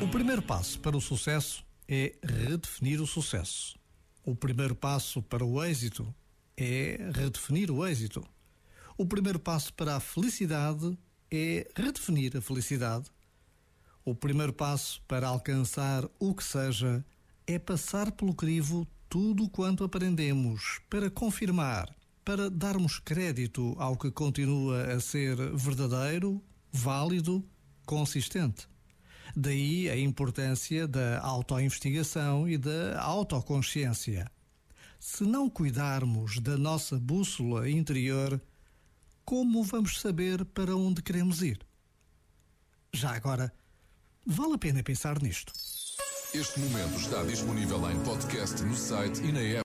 O primeiro passo para o sucesso é redefinir o sucesso. O primeiro passo para o êxito é redefinir o êxito. O primeiro passo para a felicidade é redefinir a felicidade. O primeiro passo para alcançar o que seja é passar pelo crivo tudo quanto aprendemos para confirmar, para darmos crédito ao que continua a ser verdadeiro, válido, consistente. Daí a importância da autoinvestigação e da autoconsciência. Se não cuidarmos da nossa bússola interior, como vamos saber para onde queremos ir? Já agora, vale a pena pensar nisto. Este momento está disponível em podcast no site e na app.